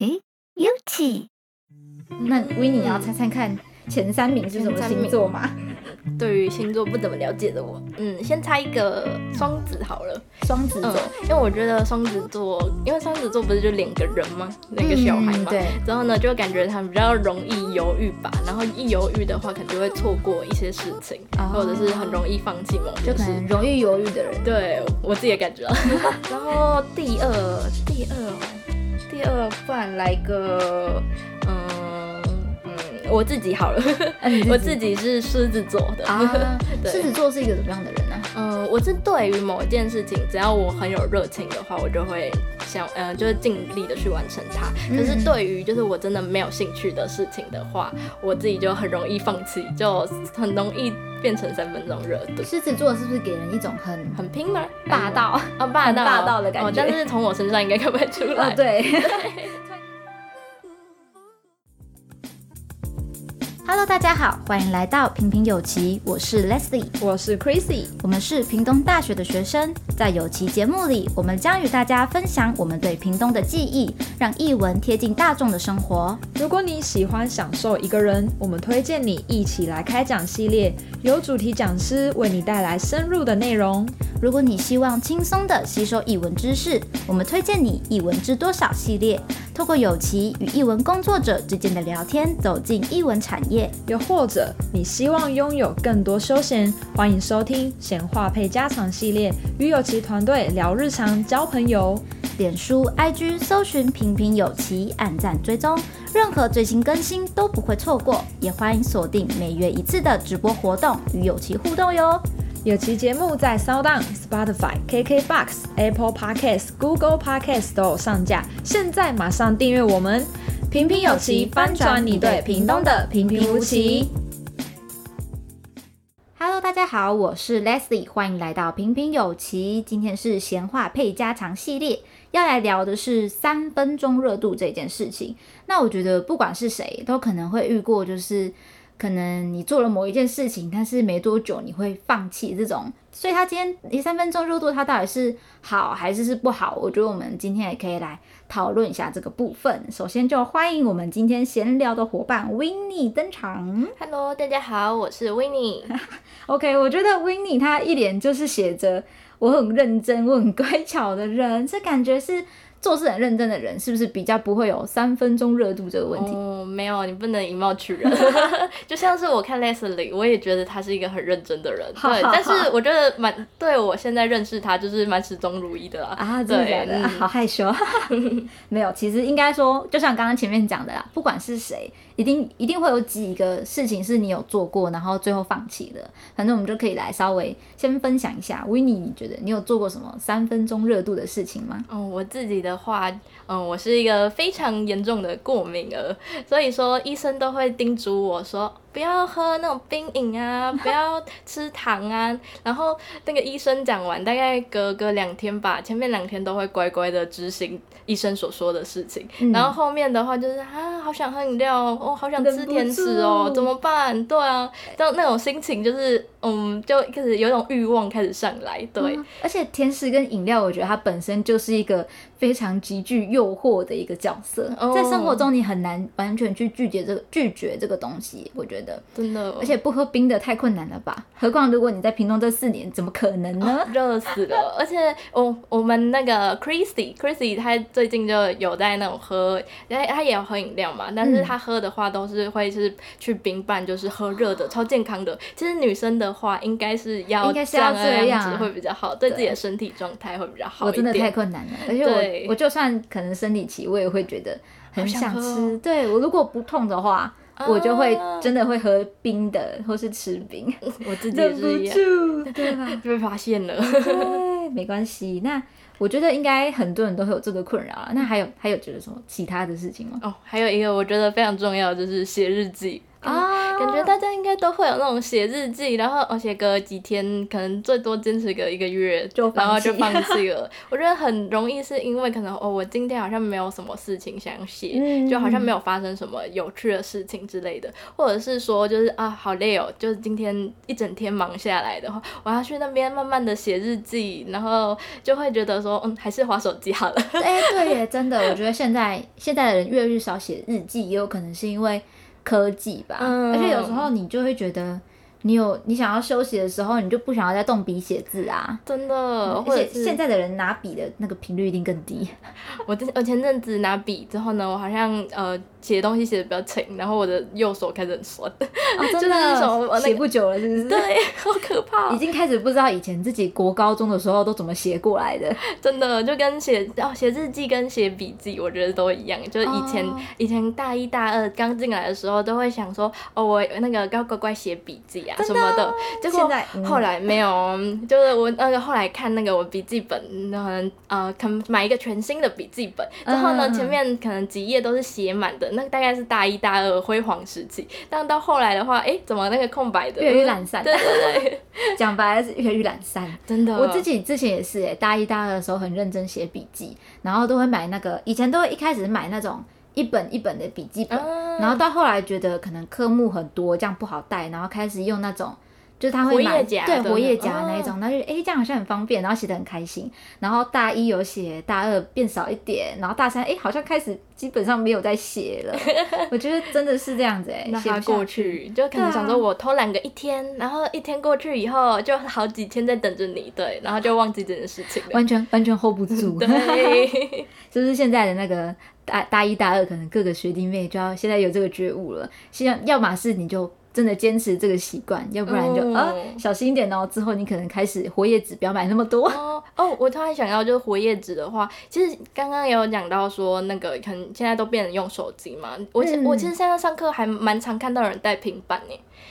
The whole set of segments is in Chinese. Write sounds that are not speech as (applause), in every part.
诶，有奇。那维尼，你要猜猜看前三名是什么星座吗？(laughs) 对于星座不怎么了解的我，嗯，先猜一个双子好了。双子座，嗯，因为我觉得双子座，因为双子座不是就两个人吗？两个小孩嘛。嗯、对。然后呢，就感觉他们比较容易犹豫吧。然后一犹豫的话，可能就会错过一些事情，哦、或者是很容易放弃某件事。就是容易犹豫的人。对，我自己也感觉。(laughs) 然后第二，第二，第二，不然来个，嗯。我自己好了，(laughs) 我自己是狮子座的啊。(laughs) 狮子座是一个怎么样的人呢？嗯，我是对于某一件事情，只要我很有热情的话，我就会想，嗯、呃，就是尽力的去完成它。可是对于就是我真的没有兴趣的事情的话，我自己就很容易放弃，就很容易变成三分钟热度。狮子座是不是给人一种很很拼吗？霸道啊、哦，霸道霸道的感觉。哦、但是从我身上应该看不出来。哦、对。(laughs) Hello，大家好，欢迎来到平平有奇，我是 Leslie，我是 Chrissy，我们是屏东大学的学生，在有奇节目里，我们将与大家分享我们对屏东的记忆，让译文贴近大众的生活。如果你喜欢享受一个人，我们推荐你一起来开讲系列，由主题讲师为你带来深入的内容。如果你希望轻松地吸收译文知识，我们推荐你译文知多少系列，透过有奇与译文工作者之间的聊天，走进译文产业。又或者你希望拥有更多休闲，欢迎收听闲话配家常系列，与有奇团队聊日常、交朋友。脸书、IG 搜寻平平有奇，按赞追踪，任何最新更新都不会错过。也欢迎锁定每月一次的直播活动，与有奇互动哟。有奇节目在 SoundOn、Spotify、KKBox、Apple Podcasts、Google Podcasts 都有上架，现在马上订阅我们，平平有奇，翻转你对屏东的平平无奇。Hello，大家好，我是 Leslie，欢迎来到平平有奇。今天是闲话配家常系列，要来聊的是三分钟热度这件事情。那我觉得不管是谁，都可能会遇过，就是。可能你做了某一件事情，但是没多久你会放弃这种，所以他今天一三分钟热度，他到底是好还是是不好？我觉得我们今天也可以来讨论一下这个部分。首先就欢迎我们今天闲聊的伙伴 Winnie 登场。Hello，大家好，我是 Winnie。(laughs) OK，我觉得 Winnie 她一脸就是写着我很认真、我很乖巧的人，这感觉是。做事很认真的人，是不是比较不会有三分钟热度这个问题？哦，没有，你不能以貌取人。(laughs) 就像是我看 Leslie，我也觉得他是一个很认真的人。对，但是我觉得蛮对我现在认识他，就是蛮始终如一的啦。啊，对的，嗯、好害羞。(laughs) 没有，其实应该说，就像刚刚前面讲的啦，不管是谁，一定一定会有几个事情是你有做过，然后最后放弃的。反正我们就可以来稍微先分享一下。Winnie，你觉得你有做过什么三分钟热度的事情吗？嗯，我自己的。话，嗯，我是一个非常严重的过敏儿，所以说医生都会叮嘱我说，不要喝那种冰饮啊，不要吃糖啊。然后那个医生讲完，大概隔个两天吧，前面两天都会乖乖的执行医生所说的事情，嗯、然后后面的话就是啊，好想喝饮料哦，好想吃甜食哦，怎么办？对啊，就那种心情就是。嗯，就开始有一种欲望开始上来，对、嗯，而且甜食跟饮料，我觉得它本身就是一个非常极具诱惑的一个角色，哦、在生活中你很难完全去拒绝这个拒绝这个东西，我觉得真的，而且不喝冰的太困难了吧？何况如果你在屏东这四年，怎么可能呢？热、哦、死了！而且我我们那个 Chrissy，Chrissy 她最近就有在那种喝，他他也要喝饮料嘛，但是她喝的话都是会是去冰拌，就是喝热的，超健康的。其实女生的。话应该是要这样子会比较好，对自己的身体状态会比较好。我真的太困难了，而且我我就算可能生理期，我也会觉得很想吃。对，我如果不痛的话，我就会真的会喝冰的，或是吃冰。我自己也是一样，对吧？就被发现了。对，没关系。那我觉得应该很多人都会有这个困扰啊。那还有还有觉得什么其他的事情吗？哦，还有一个我觉得非常重要，就是写日记。啊，感觉大家应该都会有那种写日记，然后哦写个几天，可能最多坚持个一个月，就然后就放弃了。(laughs) 我觉得很容易是因为可能哦，我今天好像没有什么事情想写，嗯、就好像没有发生什么有趣的事情之类的，或者是说就是啊好累哦，就是今天一整天忙下来的话，我要去那边慢慢的写日记，然后就会觉得说嗯还是划手机好了。哎、欸，对耶，真的，我觉得现在现在的人越来越少写日记，也有可能是因为。科技吧，嗯、而且有时候你就会觉得，你有你想要休息的时候，你就不想要再动笔写字啊，真的。而且现在的人拿笔的那个频率一定更低。(laughs) 我我前阵子拿笔之后呢，我好像呃。写东西写的比较勤，然后我的右手开始很酸，(laughs) 哦、真的就是手写不久了，是不是？对，(laughs) 好可怕。已经开始不知道以前自己国高中的时候都怎么写过来的，真的就跟写哦写日记跟写笔记，我觉得都一样。就是以前、哦、以前大一大二刚进来的时候，都会想说哦，我那个要乖乖写笔记啊什么的。结果现在、嗯、后来没有，就是我那个后来看那个我笔记本，可能呃，可能买一个全新的笔记本，之后呢，嗯、前面可能几页都是写满的。那大概是大一、大二辉煌时期，但到后来的话，哎、欸，怎么那个空白的越来越懒散？对对对，(laughs) 讲白了是越来越懒散，(laughs) 真的。我自己之前也是，哎，大一、大二的时候很认真写笔记，然后都会买那个，以前都会一开始买那种一本一本的笔记本，嗯、然后到后来觉得可能科目很多，这样不好带，然后开始用那种。就是他会买对活页夹那一种，那、哦、就哎、欸、这样好像很方便，然后写的很开心。然后大一有写，大二变少一点，然后大三哎、欸、好像开始基本上没有在写了。(laughs) 我觉得真的是这样子哎，写过去就可能想说我偷懒个一天，啊、然后一天过去以后就好几天在等着你，对，然后就忘记这件事情了，完全完全 hold 不住。(laughs) 对，(laughs) 就是现在的那个大大一大二，可能各个学弟妹就要现在有这个觉悟了，现在要么是你就。真的坚持这个习惯，要不然就、嗯、啊小心一点哦。之后你可能开始活页纸不要买那么多哦。哦，我突然想到，就是活页纸的话，其实刚刚也有讲到说，那个可能现在都变成用手机嘛。我、嗯、我其实现在上课还蛮常看到人带平板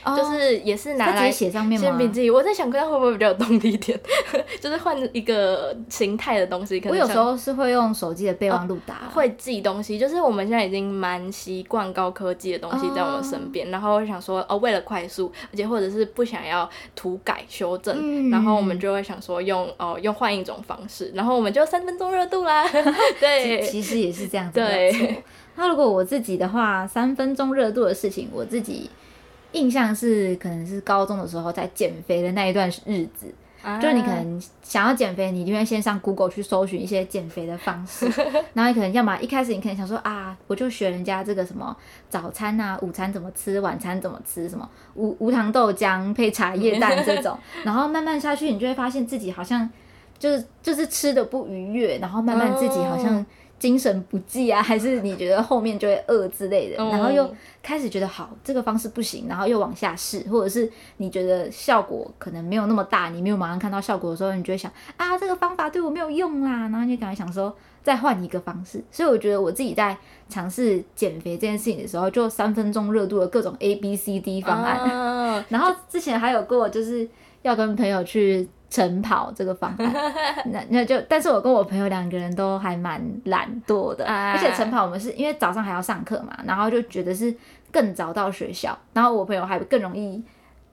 呢。就是也是拿来写上面吗？写笔记，我在想，看会不会比较有动力一点，(laughs) 就是换一个形态的东西。可能我有时候是会用手机的备忘录打、啊，会记东西。就是我们现在已经蛮习惯高科技的东西在我们身边，哦、然后我想说，哦，为了快速，而且或者是不想要涂改修正，嗯、然后我们就会想说用哦用换一种方式，然后我们就三分钟热度啦。(laughs) 对，其实也是这样子。对。那如果我自己的话，三分钟热度的事情，我自己。印象是可能是高中的时候在减肥的那一段日子，啊、就是你可能想要减肥，你就会先上 Google 去搜寻一些减肥的方式，(laughs) 然后你可能要么一开始你可能想说啊，我就学人家这个什么早餐啊、午餐怎么吃，晚餐怎么吃，什么无无糖豆浆配茶叶蛋这种，(laughs) 然后慢慢下去，你就会发现自己好像就是就是吃的不愉悦，然后慢慢自己好像。精神不济啊，(laughs) 还是你觉得后面就会饿之类的，然后又开始觉得好，这个方式不行，然后又往下试，或者是你觉得效果可能没有那么大，你没有马上看到效果的时候，你就会想啊，这个方法对我没有用啦，然后你就赶快想说再换一个方式。所以我觉得我自己在尝试减肥这件事情的时候，就三分钟热度的各种 A B C D 方案，啊、(laughs) 然后之前还有过就是要跟朋友去。晨跑这个方案，(laughs) 那那就，但是我跟我朋友两个人都还蛮懒惰的，啊、而且晨跑我们是因为早上还要上课嘛，然后就觉得是更早到学校，然后我朋友还更容易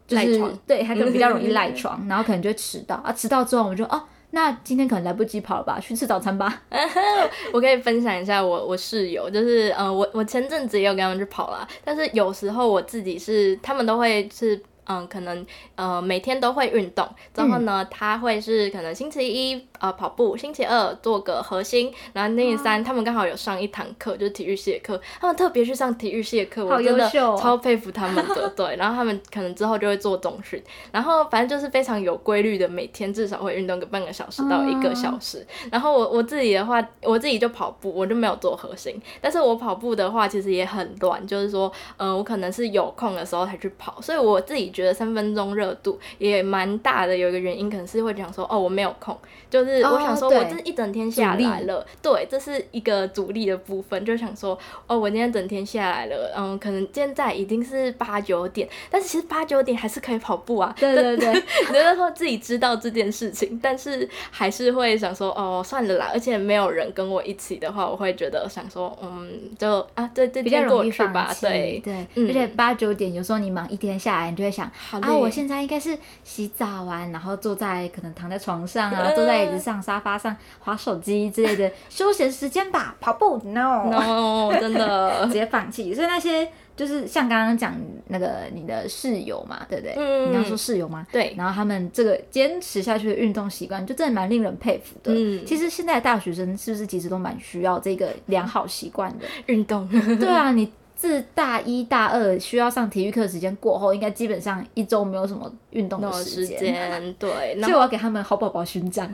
就是赖床，对，他就比较容易赖床，(laughs) 然后可能就迟到啊，迟到之后我们就哦，那今天可能来不及跑了吧，去吃早餐吧。(laughs) 我可以分享一下我我室友，就是呃我我前阵子也有跟他们去跑了，但是有时候我自己是他们都会是。嗯，可能呃每天都会运动，之后呢，他会是可能星期一呃跑步，星期二做个核心，然后星期三他们刚好有上一堂课，就是体育系的课，他们特别去上体育系的课，我真的超佩服他们的，(laughs) 对，然后他们可能之后就会做总训，然后反正就是非常有规律的，每天至少会运动个半个小时到一个小时，然后我我自己的话，我自己就跑步，我就没有做核心，但是我跑步的话其实也很乱，就是说，嗯、呃，我可能是有空的时候才去跑，所以我自己。觉得三分钟热度也蛮大的，有一个原因可能是会讲说，哦，我没有空，就是就是我想说，我这一整天下来了，哦、对，这是一个阻力的部分，就想说，哦，我今天整天下来了，嗯，可能现在已经是八九点，但是其实八九点还是可以跑步啊。对对对，觉得 (laughs) 说自己知道这件事情，但是还是会想说，哦，算了啦，而且没有人跟我一起的话，我会觉得想说，嗯，就啊，这这天过去吧，对。对，嗯、而且八九点有时候你忙一天下来，你就会想，啊，我现在应该是洗澡完，然后坐在可能躺在床上啊，坐在椅子上、沙发上划手机之类的 (laughs) 休闲时间吧，跑步，no no，(laughs) 真的直接放弃。所以那些就是像刚刚讲那个你的室友嘛，对不对？嗯，你要说室友吗？对。然后他们这个坚持下去的运动习惯，就真的蛮令人佩服的。嗯，其实现在的大学生是不是其实都蛮需要这个良好习惯的运动？对啊，你。自大一大二需要上体育课时间过后，应该基本上一周没有什么运动的时间。对，所以我要给他们好宝宝勋章，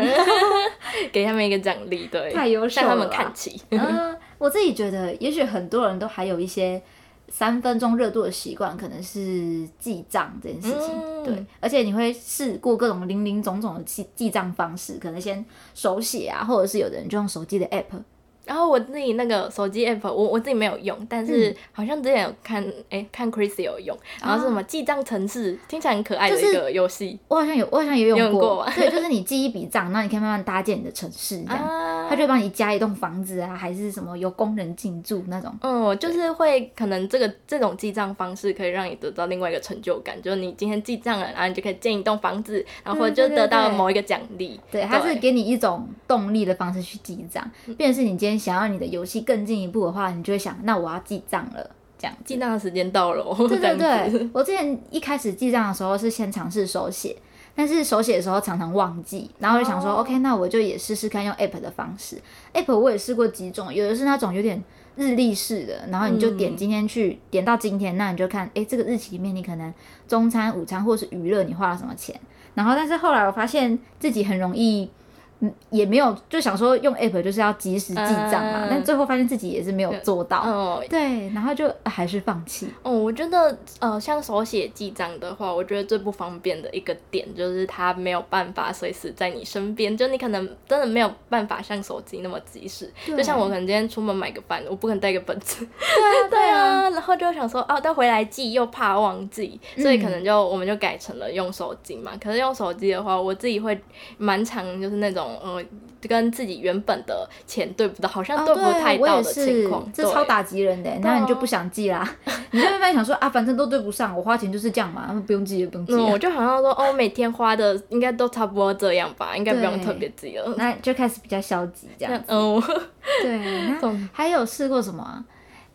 (laughs) 给他们一个奖励，对，太优秀了，向他们看齐。嗯，我自己觉得，也许很多人都还有一些三分钟热度的习惯，可能是记账这件事情。嗯、对，而且你会试过各种零零总总的记记账方式，可能先手写啊，或者是有的人就用手机的 app。然后我自己那个手机 app，我我自己没有用，但是好像之前有看，哎、嗯，看 Chris 有用，然后是什么记账城市，听起来很可爱的一个游戏。我好像有，我好像也有用过。对，就是你记一笔账，那你可以慢慢搭建你的城市，这样，啊、它就会帮你加一栋房子啊，还是什么有工人进驻那种。嗯，就是会可能这个这种记账方式可以让你得到另外一个成就感，就是你今天记账了，然后你就可以建一栋房子，然后或者就得到某一个奖励。对，它是给你一种动力的方式去记账，变成是你今天想要你的游戏。更进一步的话，你就会想，那我要记账了，这样记账的时间到了。对对对，我之前一开始记账的时候是先尝试手写，但是手写的时候常常忘记，然后就想说、oh. OK，那我就也试试看用 App 的方式。App 我也试过几种，有的是那种有点日历式的，然后你就点今天去、嗯、点到今天，那你就看，哎，这个日期里面你可能中餐、午餐或是娱乐你花了什么钱，然后但是后来我发现自己很容易。嗯，也没有就想说用 app 就是要及时记账嘛，嗯、但最后发现自己也是没有做到，嗯、对，然后就还是放弃。哦、嗯，我觉得呃，像手写记账的话，我觉得最不方便的一个点就是它没有办法随时在你身边，就你可能真的没有办法像手机那么及时。就像我可能今天出门买个饭，我不可能带个本子。对啊，对啊，(laughs) 然后就想说哦，但回来记又怕忘记，所以可能就、嗯、我们就改成了用手机嘛。可是用手机的话，我自己会蛮常就是那种。呃，跟自己原本的钱对不到，好像对不太到的情况，哦、这超打击人的。那对你就不想记啦，(laughs) 你就慢慢想说啊，反正都对不上，我花钱就是这样嘛，不用记也不用记。我就好像说，哦，每天花的应该都差不多这样吧，应该不用特别记了。那就开始比较消极这样。(laughs) 嗯，对。那 (laughs) 还有试过什么、啊？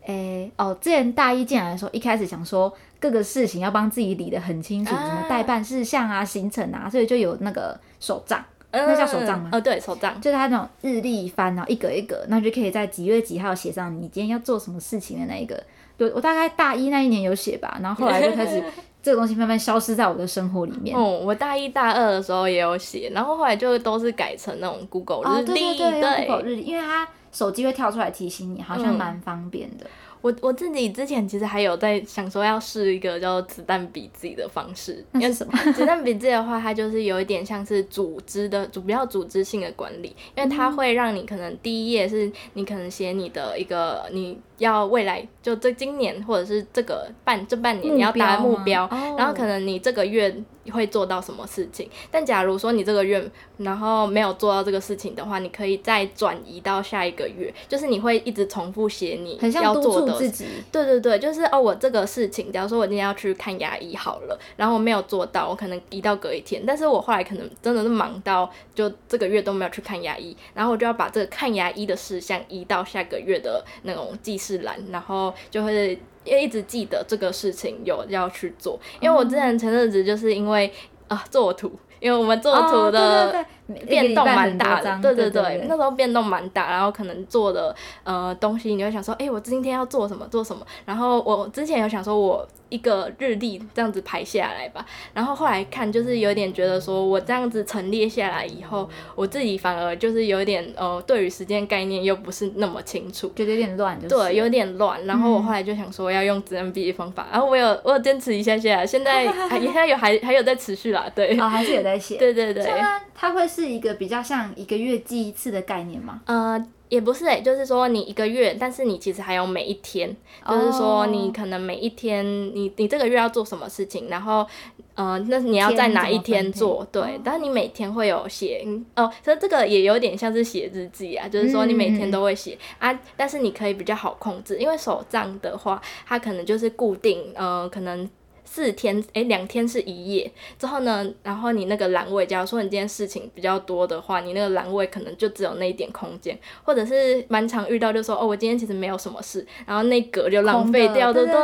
哎、欸，哦，之前大一进来的时候，一开始想说各个事情要帮自己理得很清楚，啊、什么待办事项啊、行程啊，所以就有那个手账。那叫手账吗？呃、嗯，对，手账就是它那种日历翻，然后一格一格，那就可以在几月几号写上你今天要做什么事情的那一个。对，我大概大一那一年有写吧，然后后来就开始 (laughs) 这个东西慢慢消失在我的生活里面。哦、嗯，我大一大二的时候也有写，然后后来就都是改成那种 Google 日历，哦、对对对，对 Google 日历，因为它手机会跳出来提醒你，好像蛮方便的。嗯我我自己之前其实还有在想说要试一个叫子弹笔记的方式，那是什么？(laughs) 子弹笔记的话，它就是有一点像是组织的，主比较组织性的管理，因为它会让你可能第一页是你可能写你的一个你。要未来就这今年或者是这个半这半年你要达目标，然后可能你这个月会做到什么事情。但假如说你这个月然后没有做到这个事情的话，你可以再转移到下一个月，就是你会一直重复写你要做的。自己对对对，就是哦，我这个事情，假如说我今天要去看牙医好了，然后我没有做到，我可能移到隔一天。但是我后来可能真的是忙到就这个月都没有去看牙医，然后我就要把这个看牙医的事项移到下个月的那种记事。然后就会一直记得这个事情有要去做，因为我之前前阵子就是因为啊做图，因为我们做图的变动蛮大的，对对对，那时候变动蛮大，然后可能做的呃东西，你会想说，哎，我今天要做什么做什么，然后我之前有想说我。一个日历这样子排下来吧，然后后来看就是有点觉得说，我这样子陈列下来以后，我自己反而就是有点呃，对于时间概念又不是那么清楚，觉得有点乱，对，有点乱。然后我后来就想说要用子弹笔的方法，然后我有我有坚持一下下，现在 (laughs) 还现在有还还有在持续啦，对，哦，还是有在在写。对 (laughs) 对对。它它会是一个比较像一个月记一次的概念吗？呃，也不是诶、欸，就是说你一个月，但是你其实还有每一天，就是说你可能每一天，你你这个月要做什么事情，然后呃，那你要在哪一天做？对，但是你每天会有写哦，所以这个也有点像是写日记啊，就是说你每天都会写啊，但是你可以比较好控制，因为手账的话，它可能就是固定，呃，可能。四天，哎、欸，两天是一夜，之后呢，然后你那个栏位，假如说你今天事情比较多的话，你那个栏位可能就只有那一点空间，或者是蛮常遇到，就说哦，我今天其实没有什么事，然后那格就浪费掉，对不对？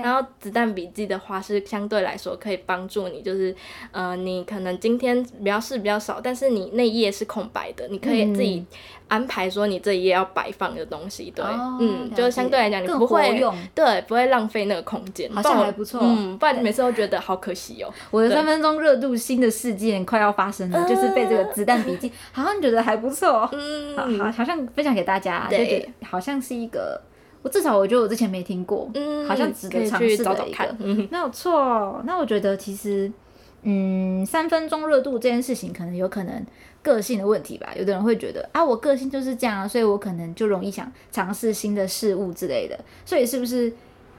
然后子弹笔记的话是相对来说可以帮助你，就是呃，你可能今天比较事比较少，但是你那一页是空白的，你可以自己。安排说你这一页要摆放的东西，对，哦、嗯，就是相对来讲你不会用，对，不会浪费那个空间，好像还不错，嗯，不然你每次都觉得好可惜哦。(laughs) 我的三分钟热度新的事件快要发生了，对就是被这个子弹笔记，(laughs) 好像觉得还不错，嗯，好，好，好像分享给大家，对，对，好像是一个，我至少我觉得我之前没听过，嗯，好像值得尝试的一个，嗯、没有错。那我觉得其实，嗯，三分钟热度这件事情可能有可能。个性的问题吧，有的人会觉得啊，我个性就是这样，所以我可能就容易想尝试新的事物之类的，所以是不是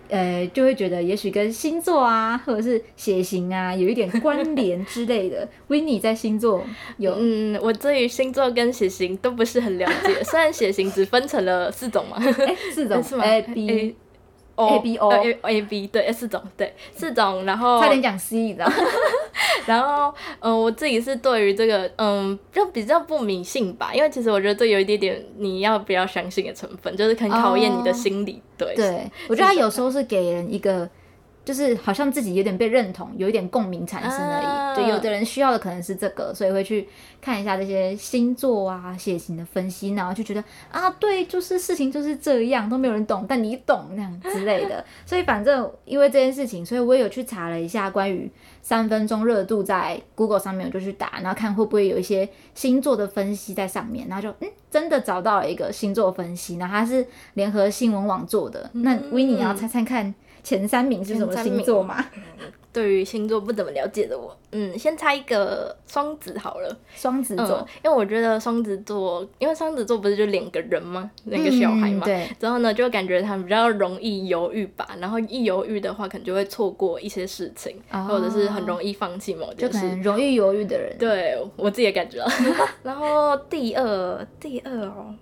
呃就会觉得也许跟星座啊，或者是血型啊有一点关联之类的？(laughs) Winnie 在星座有嗯，我对于星座跟血型都不是很了解，(laughs) 虽然血型只分成了四种嘛，欸、四种 (laughs) 是吗？A B A O A B O A A B 对，四种对四种，然后差点讲 C，你知道。(laughs) 然后，嗯、呃，我自己是对于这个，嗯，就比较不迷信吧，因为其实我觉得这有一点点你要不要相信的成分，就是很考验你的心理。哦、对，对，我觉得他有时候是给人一个。就是好像自己有点被认同，有一点共鸣产生而已。就，有的人需要的可能是这个，所以会去看一下这些星座啊、血型的分析，然后就觉得啊，对，就是事情就是这样，都没有人懂，但你懂那样之类的。(laughs) 所以反正因为这件事情，所以我也有去查了一下关于三分钟热度，在 Google 上面我就去打，然后看会不会有一些星座的分析在上面，然后就嗯，真的找到了一个星座分析，然后它是联合新闻网做的。那 Winnie 你要猜猜看？前三名是什么星座吗？(laughs) 对于星座不怎么了解的我，嗯，先猜一个双子好了。双子座，嗯，因为我觉得双子座，因为双子座不是就两个人吗？两个小孩嘛。嗯、对。然后呢，就感觉他们比较容易犹豫吧。然后一犹豫的话，可能就会错过一些事情，哦、或者是很容易放弃某件事。就可能容易犹豫的人。对，我自己也感觉。(laughs) 然后第二，第二哦，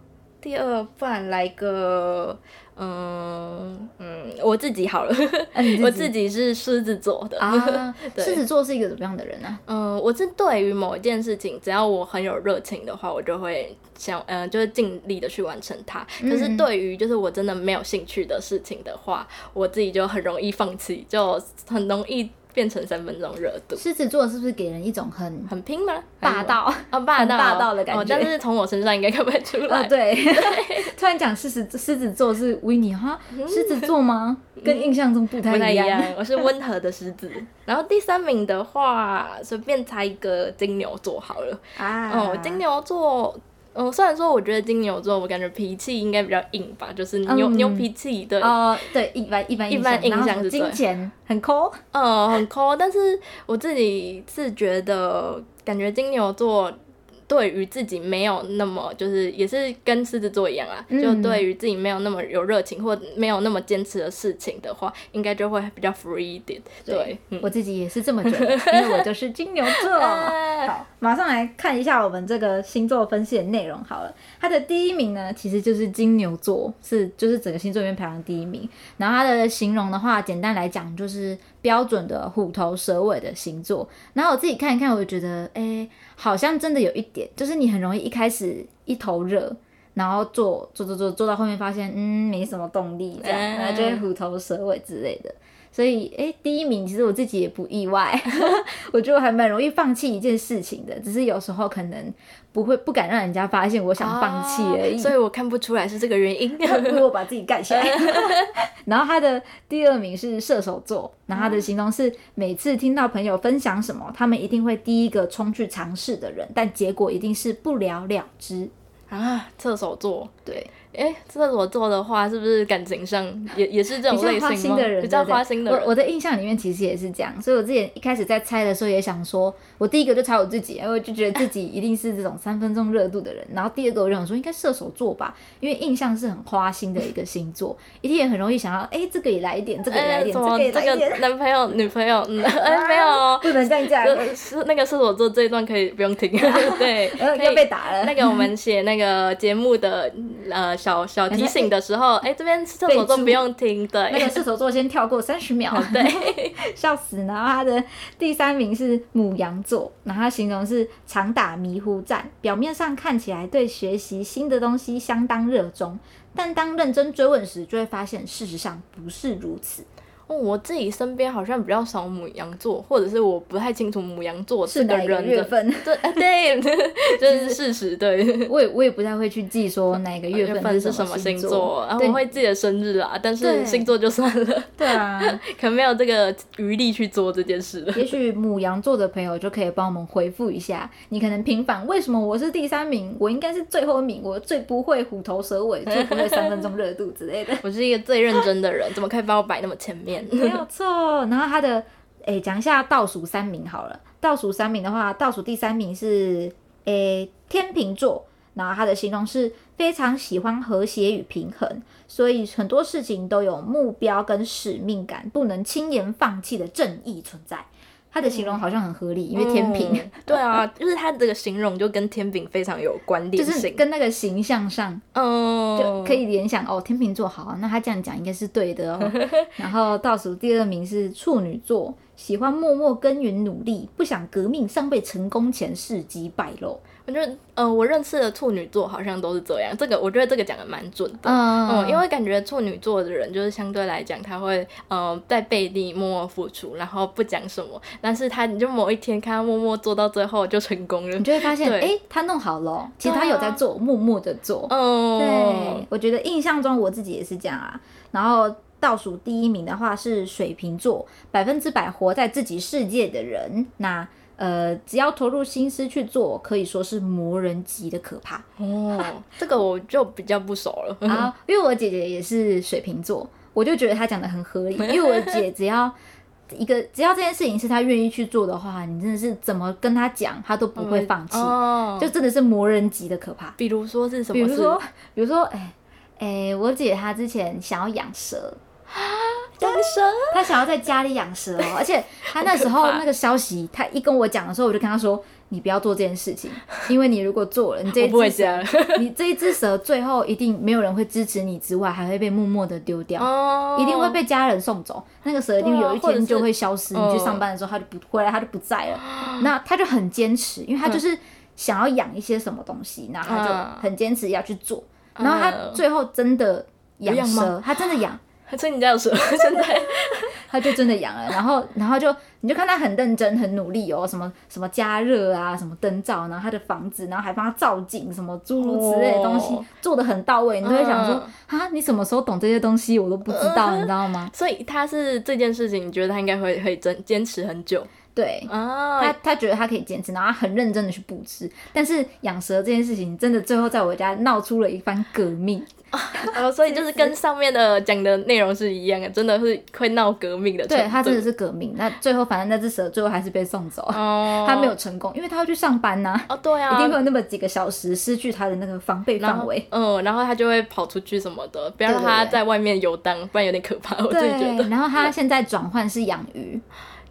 第二，不然来个。嗯嗯，我自己好了，啊、自我自己是狮子座的啊。(laughs) 狮子座是一个怎么样的人呢、啊？嗯，我是对于某一件事情，只要我很有热情的话，我就会想，嗯，就是尽力的去完成它。嗯、可是对于就是我真的没有兴趣的事情的话，我自己就很容易放弃，就很容易。变成三分钟热度。狮子座是不是给人一种很很拼吗？霸道啊，霸道霸道的感觉。但是从我身上应该看不出来。哦，对。(laughs) (laughs) 突然讲狮子狮子座是 Winnie 哈，狮子座吗？跟印象中不太一样。我是温和的狮子。(laughs) 然后第三名的话，随便猜一个金牛座好了。啊。哦，金牛座。嗯，虽然说我觉得金牛座，我感觉脾气应该比较硬吧，就是牛、嗯、牛脾气对。哦，对，一般一般一般印象是金钱很抠。嗯，很抠，但是我自己是觉得，感觉金牛座。对于自己没有那么，就是也是跟狮子座一样啊，嗯、就对于自己没有那么有热情或没有那么坚持的事情的话，应该就会比较 free 一点。对，我自己也是这么觉得，(laughs) 因为我就是金牛座。(laughs) 好，马上来看一下我们这个星座分析的内容好了。它的第一名呢，其实就是金牛座，是就是整个星座里面排行第一名。然后它的形容的话，简单来讲就是标准的虎头蛇尾的星座。然后我自己看一看，我就觉得，哎。好像真的有一点，就是你很容易一开始一头热，然后做做做做做到后面发现，嗯，没什么动力，这样，然后就会虎头蛇尾之类的。所以，诶，第一名其实我自己也不意外，(laughs) 我觉得我还蛮容易放弃一件事情的，只是有时候可能不会不敢让人家发现我想放弃而已。哦，所以我看不出来是这个原因，(laughs) 因为我把自己盖起来。(laughs) 然后他的第二名是射手座，然后他的形容是每次听到朋友分享什么，他们一定会第一个冲去尝试的人，但结果一定是不了了之。啊，射手座，对。哎，这个我做的话，是不是感情上也也是这种类型吗？比较花心的人，比较花心的人。我我的印象里面其实也是这样，所以我之前一开始在猜的时候也想说，我第一个就猜我自己，因为就觉得自己一定是这种三分钟热度的人。然后第二个我就想说，应该射手座吧，因为印象是很花心的一个星座，一定也很容易想要，哎，这个也来一点，这个也来一点，这个 (laughs) 男朋友、女朋友，嗯，(laughs) 哎，没有，不能这样讲。是那个射手座这一段可以不用听，(laughs) 对，要被打了。那个我们写那个节目的呃小小提醒的时候，哎，这边射手座不用听，对，那个射手座先跳过三十秒，对，(laughs) 笑死。然后他的第三名是母羊座，然后他形容是常打迷糊战，表面上看起来对学习新的东西相当热衷，但当认真追问时，就会发现事实上不是如此。哦，我自己身边好像比较少母羊座，或者是我不太清楚母羊座这个人的月份。对，对，这是事实。对，我也我也不太会去记说哪个月份是什么星座，然后我会记得生日啊，但是星座就算了。(laughs) 对啊，可能没有这个余力去做这件事了。也许母羊座的朋友就可以帮我们回复一下，你可能平反为什么我是第三名，我应该是最后一名，我最不会虎头蛇尾，最不会三分钟热度之类的。(laughs) 我是一个最认真的人，怎么可以把我摆那么前面？(laughs) 没有错，然后他的诶，讲一下倒数三名好了。倒数三名的话，倒数第三名是诶天秤座，然后他的形容是非常喜欢和谐与平衡，所以很多事情都有目标跟使命感，不能轻言放弃的正义存在。他的形容好像很合理，因为天平、嗯，对啊，就是他这个形容就跟天平非常有关联性，就是跟那个形象上，嗯，就可以联想哦，天秤座好，那他这样讲应该是对的哦。(laughs) 然后倒数第二名是处女座，喜欢默默耕耘努力，不想革命尚未成功前事迹败露。我觉得，呃，我认识的处女座好像都是这样。这个我觉得这个讲的蛮准的，嗯，嗯，因为感觉处女座的人就是相对来讲，他会，呃，在背地默默付出，然后不讲什么。但是他，你就某一天看他默默做到最后就成功了，你就会发现，哎、欸，他弄好了，其实他有在做，啊、默默的做。嗯，对，我觉得印象中我自己也是这样啊。然后倒数第一名的话是水瓶座，百分之百活在自己世界的人。那呃，只要投入心思去做，可以说是磨人级的可怕哦。这个我就比较不熟了 (laughs) 啊，因为我姐姐也是水瓶座，我就觉得她讲的很合理。(laughs) 因为我姐只要一个，只要这件事情是她愿意去做的话，你真的是怎么跟她讲，她都不会放弃，就真的是磨人级的可怕。比如说是什么？比如说，比如说，哎哎，我姐她之前想要养蛇。(gasps) (gasps) 养蛇，他想要在家里养蛇哦，(laughs) 而且他那时候那个消息，他一跟我讲的时候，我就跟他说：“你不要做这件事情，因为你如果做了，你这一只蛇，(laughs) 你这一只蛇最后一定没有人会支持你，之外还会被默默的丢掉，一定会被家人送走。那个蛇一定有一天就会消失，你去上班的时候，他就不回来，他就不在了。那他就很坚持，因为他就是想要养一些什么东西，然后他就很坚持要去做。然后他最后真的养蛇，他真的养。” (laughs) 所以你家有蛇，现在他就真的养了，然后，然后就你就看他很认真、很努力哦，什么什么加热啊，什么灯罩，然后他的房子，然后还帮他造景，什么诸如此类的东西，哦、做的很到位，你都会想说，啊、嗯，你什么时候懂这些东西？我都不知道，嗯、(laughs) 你知道吗？所以他是这件事情，你觉得他应该会会坚坚持很久？对，哦、他他觉得他可以坚持，然后他很认真的去布置，但是养蛇这件事情，真的最后在我家闹出了一番革命。哦，所以就是跟 (laughs) 上面的讲的内容是一样的，真的是会闹革命的。对，他真的是革命。那最后，反正那只蛇最后还是被送走，哦、他没有成功，因为他要去上班呐、啊。哦，对啊，一定会有那么几个小时失去他的那个防备范围。嗯，然后他就会跑出去什么的，不要让他在外面游荡，不然有点可怕。我自己觉得。然后他现在转换是养鱼。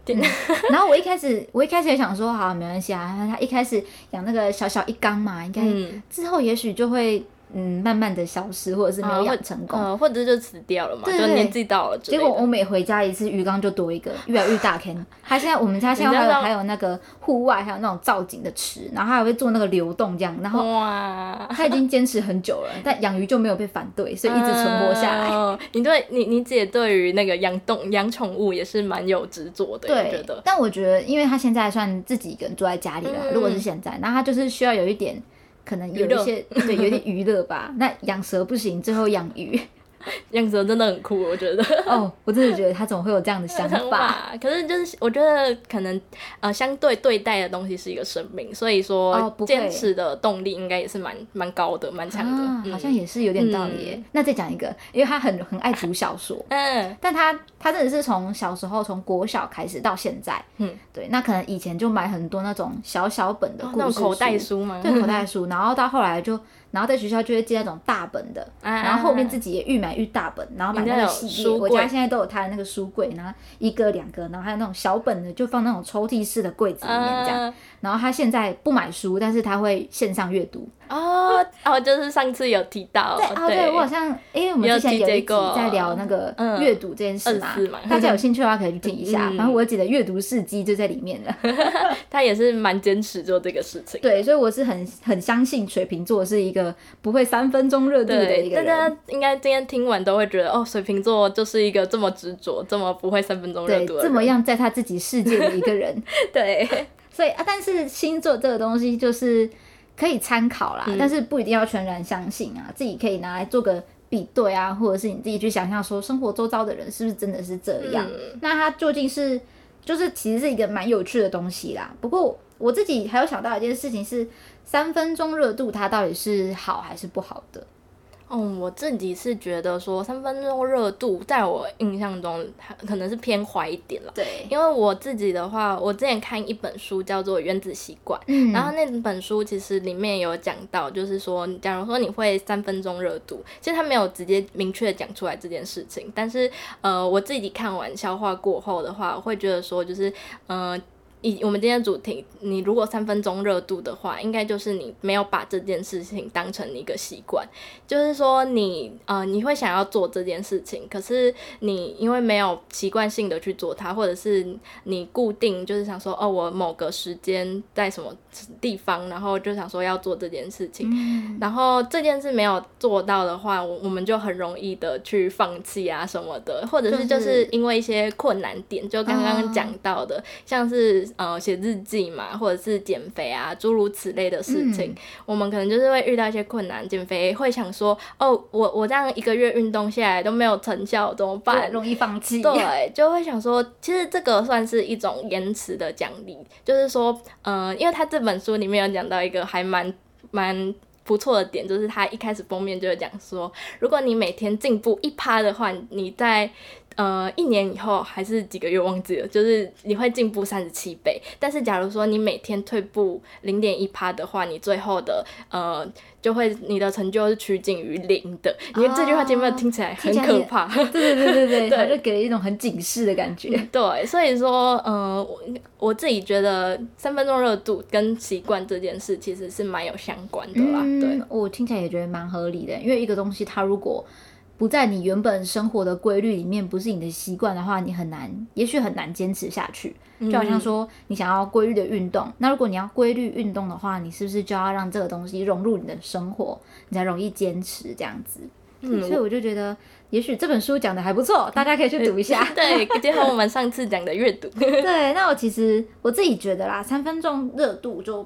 对、嗯。(laughs) 然后我一开始，我一开始也想说，好，没关系啊。他一开始养那个小小一缸嘛，应该、嗯、之后也许就会。嗯，慢慢的消失，或者是没有养成功，呃，或者就死掉了嘛，对对对，就年纪到了。结果我每回家一次，鱼缸就多一个，越来越大坑。(laughs) 他现在我们家现在还有还有那个户外还有那种造景的池，然后他还会做那个流动这样，然后哇，他已经坚持很久了，(laughs) 但养鱼就没有被反对，所以一直存活下来。呃、你对你你姐对于那个养动养宠物也是蛮有执着的，对，我觉得。但我觉得，因为他现在算自己一个人住在家里了，嗯、如果是现在，那他就是需要有一点。可能有一些对有点娱乐吧，那养蛇不行，最后养鱼，(laughs) 样子真的很酷，我觉得。(laughs) 哦，我真的觉得他怎么会有这样的 (laughs) 想法？可是就是我觉得可能呃，相对对待的东西是一个生命，所以说坚持的动力应该也是蛮蛮高的，蛮强的、啊嗯。好像也是有点道理那再讲一个，因为他很很爱读小说，嗯，但他他真的是从小时候从国小开始到现在，嗯，对，那可能以前就买很多那种小小本的故事、哦、口袋书嘛？对，口袋书，然后到后来就。然后在学校就会借那种大本的，啊、然后后面自己也愈买愈大本，然后买那个系列。我家现在都有他的那个书柜，然后一个两个，然后还有那种小本的，就放那种抽屉式的柜子里面这样。啊、然后他现在不买书，但是他会线上阅读。哦，哦，就是上次有提到，对，哦，对我好像，因为我们之前有一集在聊那个阅读这件事嘛，大家有兴趣的话可以去听一下。然后我姐的阅读事迹就在里面了，(laughs) 他也是蛮坚持做这个事情。对，所以我是很很相信水瓶座是一个不会三分钟热度的一个人。大家应该今天听完都会觉得，哦，水瓶座就是一个这么执着、这么不会三分钟热度、这么样在他自己世界的一个人。(laughs) 对，所以啊，但是星座这个东西就是。可以参考啦，嗯、但是不一定要全然相信啊。自己可以拿来做个比对啊，或者是你自己去想象说，生活周遭的人是不是真的是这样？嗯、那它究竟是，就是其实是一个蛮有趣的东西啦。不过我自己还有想到一件事情是，三分钟热度它到底是好还是不好的？嗯，我自己是觉得说三分钟热度，在我印象中可能是偏坏一点了。对，因为我自己的话，我之前看一本书叫做《原子习惯》，嗯，然后那本书其实里面有讲到，就是说，假如说你会三分钟热度，其实他没有直接明确讲出来这件事情，但是呃，我自己看完消化过后的话，我会觉得说，就是呃。以我们今天的主题，你如果三分钟热度的话，应该就是你没有把这件事情当成一个习惯，就是说你呃你会想要做这件事情，可是你因为没有习惯性的去做它，或者是你固定就是想说哦，我某个时间在什么地方，然后就想说要做这件事情，嗯、然后这件事没有做到的话，我我们就很容易的去放弃啊什么的，或者是就是因为一些困难点，就刚刚讲到的，嗯、像是。呃，写日记嘛，或者是减肥啊，诸如此类的事情，嗯、我们可能就是会遇到一些困难。减肥会想说，哦，我我这样一个月运动下来都没有成效，怎么办？容易放弃。对，就会想说，其实这个算是一种延迟的奖励，就是说，呃，因为他这本书里面有讲到一个还蛮蛮不错的点，就是他一开始封面就会讲说，如果你每天进步一趴的话，你在。呃，一年以后还是几个月忘记了，就是你会进步三十七倍。但是假如说你每天退步零点一趴的话，你最后的呃就会你的成就是趋近于零的。因为这句话前面听起来很可怕，(laughs) 对对对对对，就给人一种很警示的感觉。对，所以说呃我我自己觉得三分钟热度跟习惯这件事其实是蛮有相关的啦。对，我听起来也觉得蛮合理的，因为一个东西它如果。不在你原本生活的规律里面，不是你的习惯的话，你很难，也许很难坚持下去。就好像说，你想要规律的运动，嗯、那如果你要规律运动的话，你是不是就要让这个东西融入你的生活，你才容易坚持这样子？嗯，所以我就觉得，也许这本书讲的还不错，大家可以去读一下。(laughs) 对，结合我们上次讲的阅读。(laughs) 对，那我其实我自己觉得啦，三分钟热度就。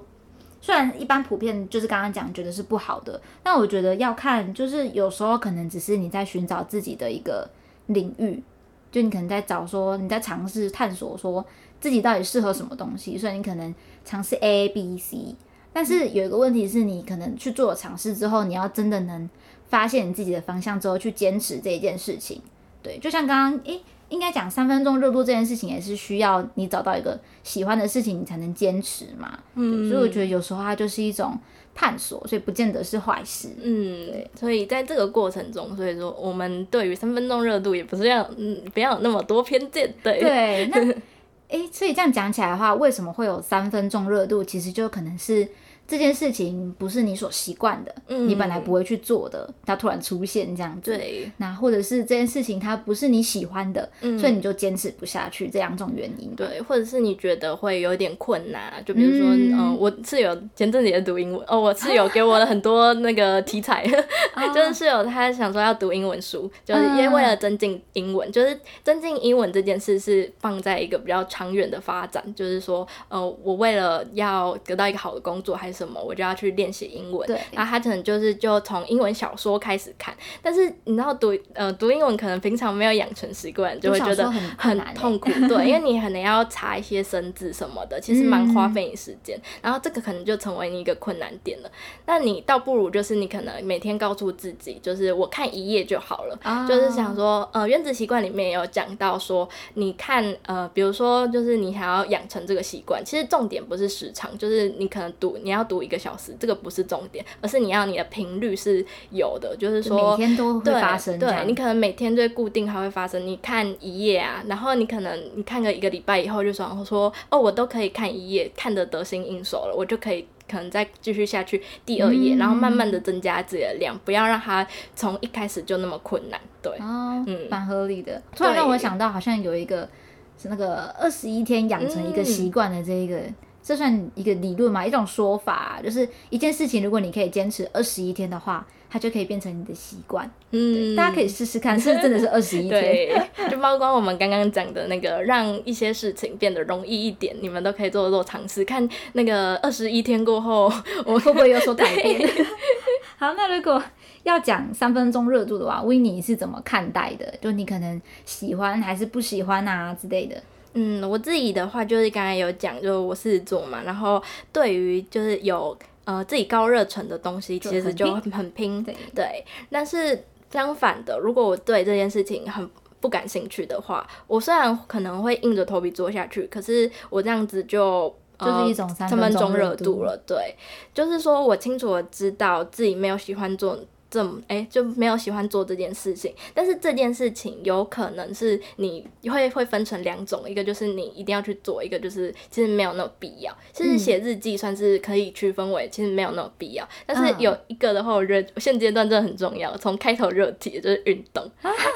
虽然一般普遍就是刚刚讲觉得是不好的，但我觉得要看，就是有时候可能只是你在寻找自己的一个领域，就你可能在找说你在尝试探索说自己到底适合什么东西，所以你可能尝试 A B C，但是有一个问题是你可能去做了尝试之后，你要真的能发现你自己的方向之后去坚持这一件事情，对，就像刚刚诶。应该讲三分钟热度这件事情也是需要你找到一个喜欢的事情，你才能坚持嘛。嗯，所以我觉得有时候它就是一种探索，所以不见得是坏事。嗯，对。所以在这个过程中，所以说我们对于三分钟热度也不是要嗯不要有那么多偏见。对对。那 (laughs) 诶，所以这样讲起来的话，为什么会有三分钟热度？其实就可能是。这件事情不是你所习惯的，嗯、你本来不会去做的，它突然出现这样子。对。那或者是这件事情它不是你喜欢的，嗯、所以你就坚持不下去，这两种原因。对，或者是你觉得会有点困难，就比如说，嗯、呃，我室友前阵子也读英文，哦，我室友给我了很多那个题材，(laughs) 就是室友他想说要读英文书，就是因为为了增进英文，就是增进英文这件事是放在一个比较长远的发展，就是说，呃，我为了要得到一个好的工作，还是什么，我就要去练习英文。对，然后他可能就是就从英文小说开始看，但是你知道读呃读英文可能平常没有养成习惯，就会觉得很很痛苦。(laughs) 对，因为你可能要查一些生字什么的，其实蛮花费你时间。嗯、然后这个可能就成为你一个困难点了。那你倒不如就是你可能每天告诉自己，就是我看一页就好了。啊、就是想说，呃，原子习惯里面也有讲到说，你看呃，比如说就是你还要养成这个习惯，其实重点不是时长，就是你可能读你要读一个小时，这个不是重点，而是你要你的频率是有的，就是说每天都会发生。对，对你可能每天对固定还会发生。你看一页啊，然后你可能你看个一个礼拜以后，就想说哦，我都可以看一页，看得得心应手了，我就可以可能再继续下去第二页，嗯、然后慢慢的增加自己的量，不要让它从一开始就那么困难。对，哦、嗯，蛮合理的。突然让我想到，好像有一个是那个二十一天养成一个习惯的这一个。嗯这算一个理论嘛？一种说法，就是一件事情，如果你可以坚持二十一天的话，它就可以变成你的习惯。嗯，大家可以试试看，是不是真的是二十一 (laughs) 天？对，(laughs) 就包括我们刚刚讲的那个，让一些事情变得容易一点，你们都可以做做尝试，看那个二十一天过后，我会不会有所改变？(laughs) 好，那如果要讲三分钟热度的话，Winnie 是怎么看待的？就你可能喜欢还是不喜欢啊之类的？嗯，我自己的话就是刚才有讲，就是我狮子座嘛，然后对于就是有呃自己高热忱的东西，其实就很拼，对，对。但是相反的，如果我对这件事情很不感兴趣的话，我虽然可能会硬着头皮做下去，可是我这样子就、呃、就是一种三分钟热度了。对，就是说我清楚的知道自己没有喜欢做。这么哎就没有喜欢做这件事情，但是这件事情有可能是你会会分成两种，一个就是你一定要去做，一个就是其实没有那么必要。其实写日记算是可以区分为其实没有那么必要，嗯、但是有一个的话，我觉得现阶段真的很重要。从开头热题就是运动，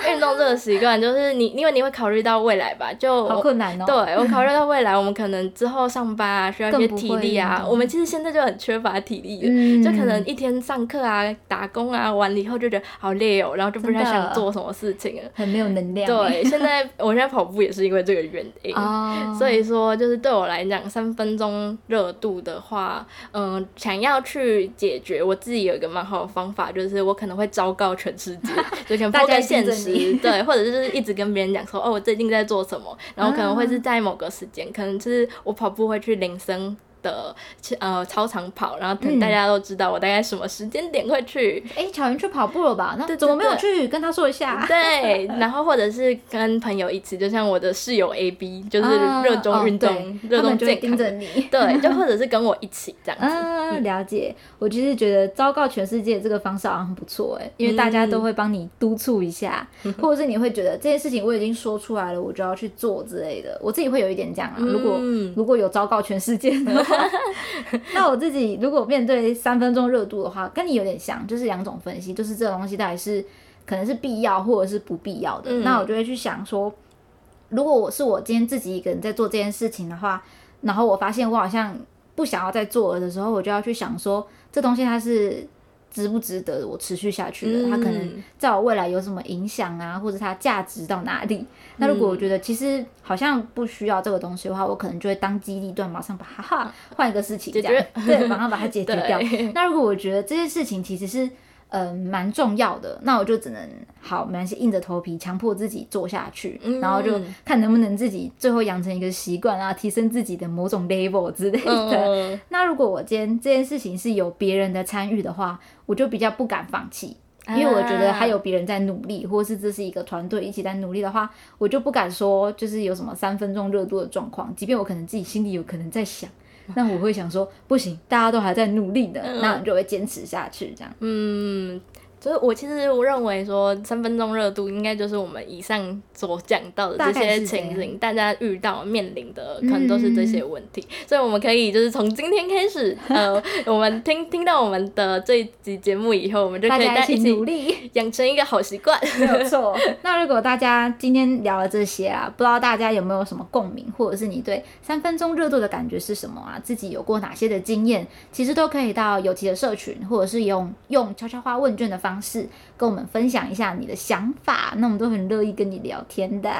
运动这个习惯就是你因为你会考虑到未来吧，就好困难哦。对，我考虑到未来，我们可能之后上班啊需要一些体力啊，我们其实现在就很缺乏体力，嗯、就可能一天上课啊、打工啊。啊，完了以后就觉得好累哦，然后就不太想做什么事情了，很没有能量。对，现在我现在跑步也是因为这个原因，哦、所以说就是对我来讲，三分钟热度的话，嗯、呃，想要去解决，我自己有一个蛮好的方法，就是我可能会昭告全世界，(laughs) 就可能抛开现实，(laughs) 对，或者就是一直跟别人讲说，哦，我最近在做什么，然后可能会是在某个时间，嗯、可能就是我跑步会去铃声的呃操场跑，然后等大家都知道我大概什么时间点会去。哎、嗯，巧云去跑步了吧？那怎么没有去跟他说一下？(laughs) (laughs) 对，然后或者是跟朋友一起，就像我的室友 A B，就是热衷运动、热衷健康。盯着你。对，(laughs) 就或者是跟我一起这样子。嗯，了解。我其实觉得昭告全世界这个方式好像很不错哎，因为大家都会帮你督促一下，嗯、或者是你会觉得这件事情我已经说出来了，我就要去做之类的。我自己会有一点这样啊。如果、嗯、如果有昭告全世界的话。(laughs) 那我自己如果面对三分钟热度的话，跟你有点像，就是两种分析，就是这个东西到底是可能是必要或者是不必要的。嗯、那我就会去想说，如果我是我今天自己一个人在做这件事情的话，然后我发现我好像不想要再做了的时候，我就要去想说，这东西它是。值不值得我持续下去的？它可能在我未来有什么影响啊，或者它价值到哪里？那如果我觉得其实好像不需要这个东西的话，我可能就会当机立断，马上把它换一个事情，这样对，马上把它解决掉。(laughs) 那如果我觉得这件事情其实是。嗯，蛮重要的，那我就只能好，没关系，硬着头皮强迫自己做下去，嗯、然后就看能不能自己最后养成一个习惯啊，提升自己的某种 (laughs) level 之类的。嗯、那如果我今天这件事情是有别人的参与的话，我就比较不敢放弃，因为我觉得还有别人在努力，或是这是一个团队一起在努力的话，我就不敢说就是有什么三分钟热度的状况，即便我可能自己心里有可能在想。(laughs) 那我会想说，不行，大家都还在努力的，嗯、那你就会坚持下去，这样。嗯。所以，我其实我认为说，三分钟热度应该就是我们以上所讲到的这些情形，大家遇到面临的可能都是这些问题。嗯、所以，我们可以就是从今天开始，(laughs) 呃，我们听听到我们的这一集节目以后，我们就可以在一起努力养成一个好习惯。没有错。那如果大家今天聊了这些啊，不知道大家有没有什么共鸣，或者是你对三分钟热度的感觉是什么啊？自己有过哪些的经验？其实都可以到有奇的社群，或者是用用悄悄话问卷的方方式，跟我们分享一下你的想法。那我们都很乐意跟你聊天的。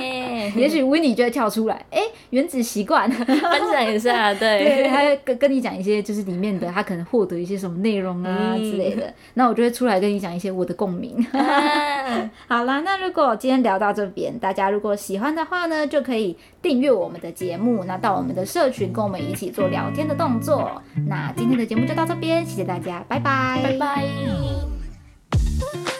(laughs) 也许 Winnie 就会跳出来，哎、欸，原子习惯分享一下，对，(laughs) 对，他会跟跟你讲一些就是里面的他可能获得一些什么内容啊之类的。那、嗯、我就会出来跟你讲一些我的共鸣。啊、(laughs) 好啦，那如果今天聊到这边，大家如果喜欢的话呢，就可以订阅我们的节目，那到我们的社群跟我们一起做聊天的动作。那今天的节目就到这边，谢谢大家，拜拜，拜拜。thank you